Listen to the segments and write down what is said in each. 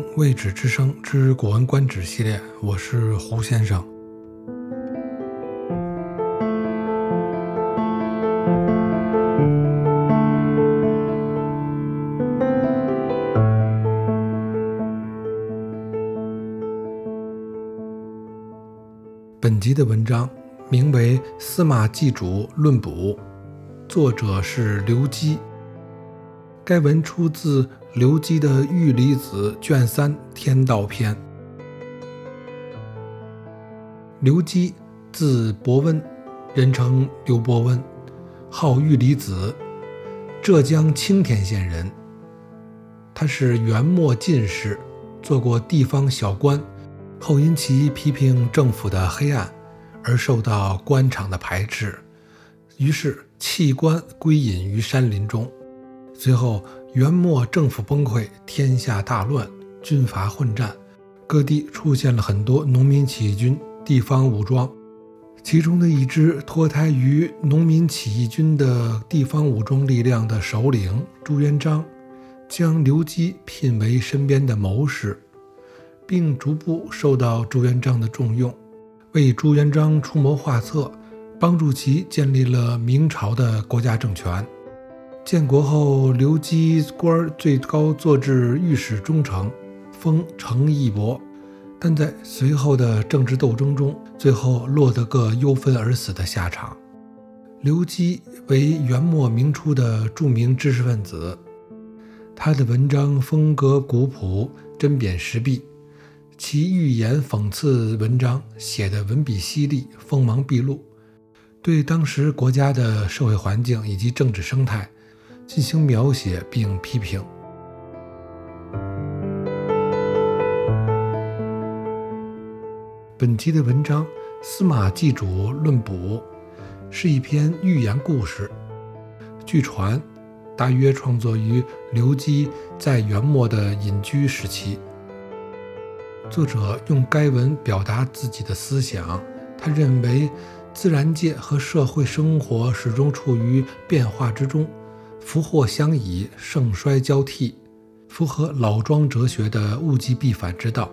《未止之声之古文观止》系列，我是胡先生。本集的文章名为《司马祭主论卜》，作者是刘基。该文出自刘基的《玉离子》卷三《天道篇》。刘基字伯温，人称刘伯温，号玉离子，浙江青田县人。他是元末进士，做过地方小官，后因其批评政府的黑暗而受到官场的排斥，于是弃官归隐于山林中。随后，元末政府崩溃，天下大乱，军阀混战，各地出现了很多农民起义军、地方武装。其中的一支脱胎于农民起义军的地方武装力量的首领朱元璋，将刘基聘为身边的谋士，并逐步受到朱元璋的重用，为朱元璋出谋划策，帮助其建立了明朝的国家政权。建国后，刘基官最高做至御史中丞，封程义伯，但在随后的政治斗争中，最后落得个忧愤而死的下场。刘基为元末明初的著名知识分子，他的文章风格古朴、针砭时弊，其寓言讽刺文章写得文笔犀利、锋芒毕露，对当时国家的社会环境以及政治生态。进行描写并批评。本期的文章《司马祭主论卜》是一篇寓言故事。据传，大约创作于刘基在元末的隐居时期。作者用该文表达自己的思想。他认为，自然界和社会生活始终处于变化之中。福祸相倚，盛衰交替，符合老庄哲学的物极必反之道。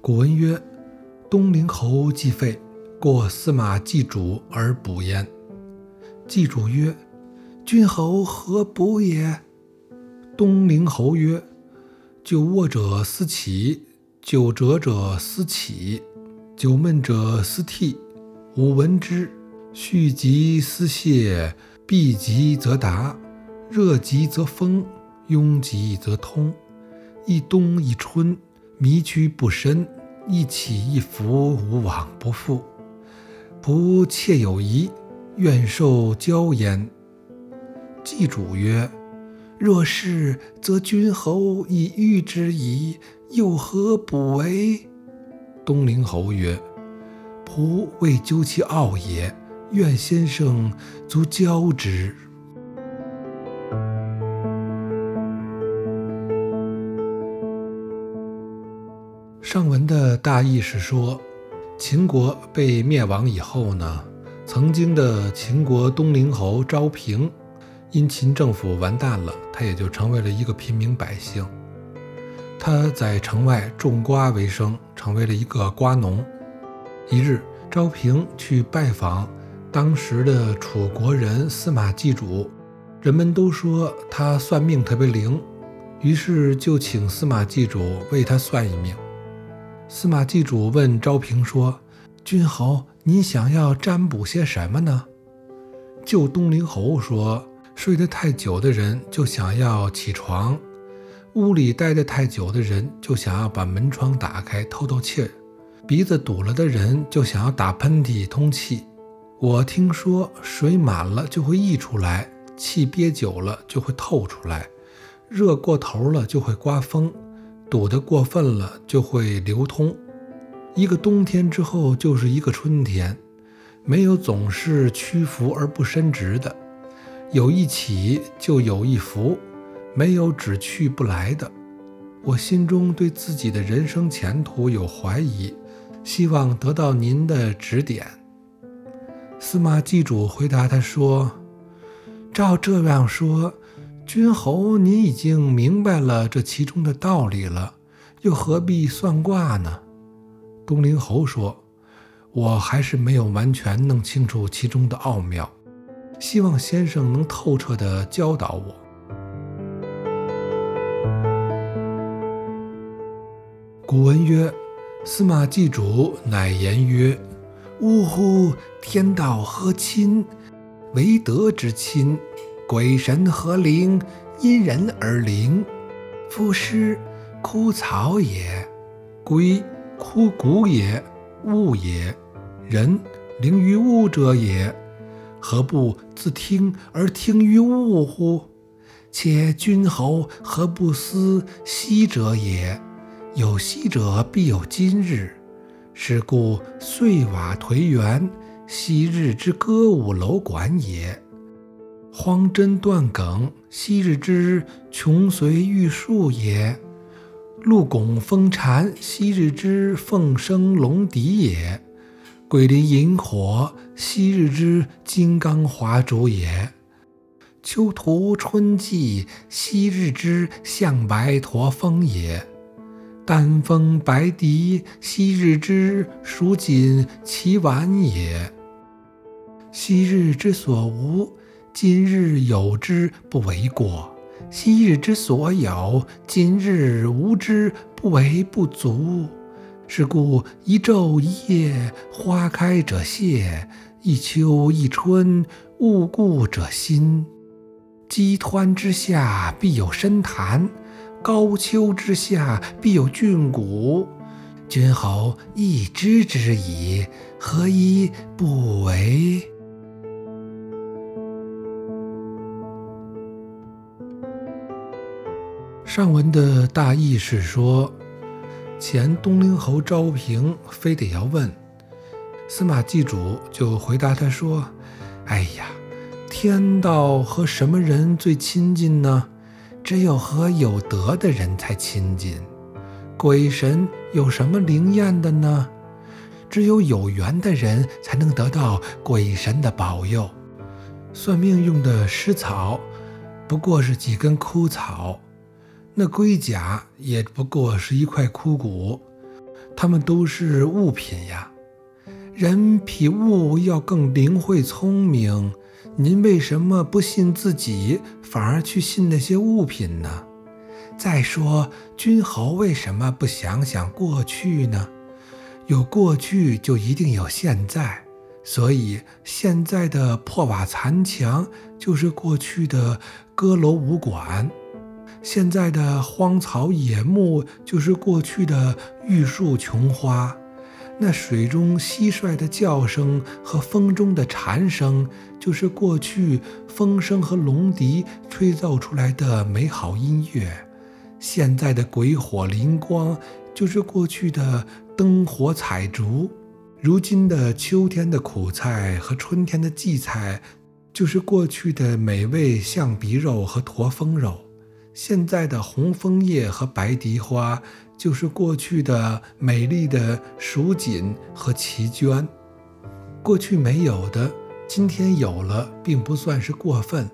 古文曰：“东陵侯既废，过司马祭主而卜焉。”祭主曰：“君侯何卜也？”东陵侯曰：久卧者思起，久折者思起，久闷者思涕。吾闻之，蓄极思泄，闭极则达，热极则风，拥极则通。一冬一春，迷居不深，一起一伏，无往不复。不切有疑，愿受交焉。祭主曰。若是，则君侯已遇之矣，又何不为？东陵侯曰：“仆未究其奥也，愿先生足教之。”上文的大意是说，秦国被灭亡以后呢，曾经的秦国东陵侯昭平。因秦政府完蛋了，他也就成为了一个平民百姓。他在城外种瓜为生，成为了一个瓜农。一日，昭平去拜访当时的楚国人司马祭主，人们都说他算命特别灵，于是就请司马祭主为他算一命。司马祭主问昭平说：“君侯，你想要占卜些什么呢？”旧东陵侯说。睡得太久的人就想要起床，屋里待得太久的人就想要把门窗打开透透气，鼻子堵了的人就想要打喷嚏通气。我听说水满了就会溢出来，气憋久了就会透出来，热过头了就会刮风，堵得过分了就会流通。一个冬天之后就是一个春天，没有总是屈服而不伸直的。有一起就有一福，没有只去不来的。我心中对自己的人生前途有怀疑，希望得到您的指点。司马祭主回答他说：“照这样说，君侯您已经明白了这其中的道理了，又何必算卦呢？”东陵侯说：“我还是没有完全弄清楚其中的奥妙，希望先生能透彻地教导我。”古文曰：“司马祭主乃言曰。”呜呼！天道何亲？唯德之亲。鬼神何灵？因人而灵。夫尸，枯草也；龟，枯骨也；物也。人，灵于物者也。何不自听而听于物乎？且君侯何不思昔者也？有昔者，必有今日。是故岁瓦颓垣，昔日之歌舞楼馆也；荒针断梗，昔日之琼随玉树也；鹿拱风蝉，昔日之凤声龙笛也；桂林萤火，昔日之金刚华烛也；秋图春季，昔日之象白驼峰也。丹峰白笛，昔日之蜀锦齐晚也。昔日之所无，今日有之不为过；昔日之所有，今日无之不为不足。是故一昼一夜，花开者谢；一秋一春，物故者新。积湍之下，必有深潭。高丘之下必有峻谷，君侯亦知之矣，何以不为？上文的大意是说，前东陵侯昭平非得要问，司马祭主就回答他说：“哎呀，天道和什么人最亲近呢？”只有和有德的人才亲近，鬼神有什么灵验的呢？只有有缘的人才能得到鬼神的保佑。算命用的尸草，不过是几根枯草；那龟甲也不过是一块枯骨。它们都是物品呀，人比物要更灵慧聪明。您为什么不信自己，反而去信那些物品呢？再说，君侯为什么不想想过去呢？有过去就一定有现在，所以现在的破瓦残墙就是过去的歌楼舞馆，现在的荒草野木就是过去的玉树琼花。那水中蟋蟀的叫声和风中的蝉声，就是过去风声和龙笛吹奏出来的美好音乐；现在的鬼火灵光，就是过去的灯火彩烛；如今的秋天的苦菜和春天的荠菜，就是过去的美味象鼻肉和驼峰肉；现在的红枫叶和白荻花。就是过去的美丽的蜀锦和奇娟，过去没有的，今天有了，并不算是过分；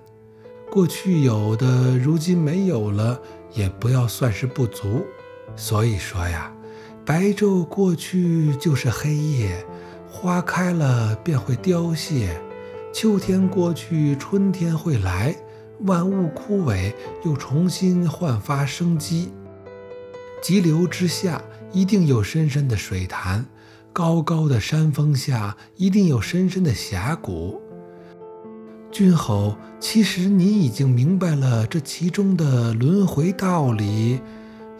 过去有的，如今没有了，也不要算是不足。所以说呀，白昼过去就是黑夜，花开了便会凋谢；秋天过去，春天会来，万物枯萎又重新焕发生机。急流之下，一定有深深的水潭；高高的山峰下，一定有深深的峡谷。君侯，其实你已经明白了这其中的轮回道理，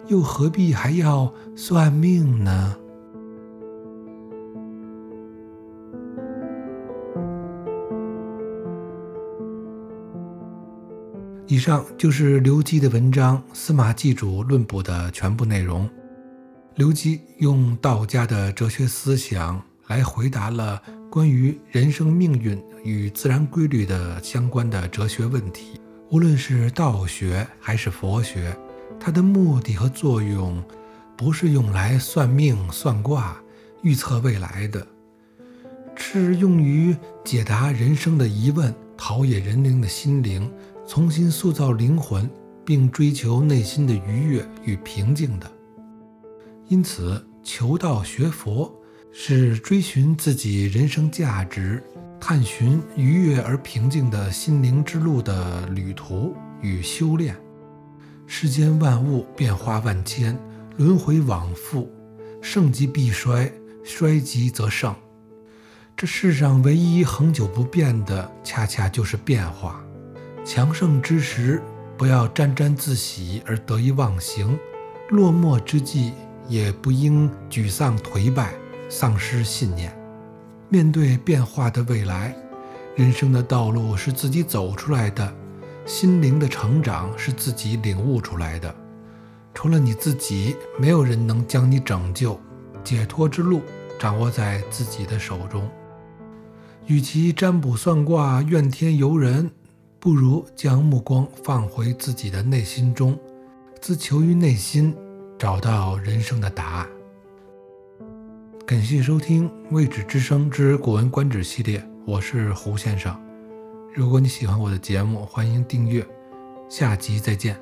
又何必还要算命呢？以上就是刘基的文章《司马祭主论卜》的全部内容。刘基用道家的哲学思想来回答了关于人生命运与自然规律的相关的哲学问题。无论是道学还是佛学，它的目的和作用不是用来算命算卦，预测未来的，是用于解答人生的疑问、陶冶人灵的心灵、重新塑造灵魂，并追求内心的愉悦与平静的。因此，求道学佛是追寻自己人生价值、探寻愉悦而平静的心灵之路的旅途与修炼。世间万物变化万千，轮回往复，盛极必衰，衰极则盛。这世上唯一恒久不变的，恰恰就是变化。强盛之时，不要沾沾自喜而得意忘形；落寞之际，也不应沮丧颓败，丧失信念。面对变化的未来，人生的道路是自己走出来的。心灵的成长是自己领悟出来的，除了你自己，没有人能将你拯救。解脱之路掌握在自己的手中。与其占卜算卦、怨天尤人，不如将目光放回自己的内心中，自求于内心，找到人生的答案。感谢收听《未知之声之古文观止》系列，我是胡先生。如果你喜欢我的节目，欢迎订阅。下集再见。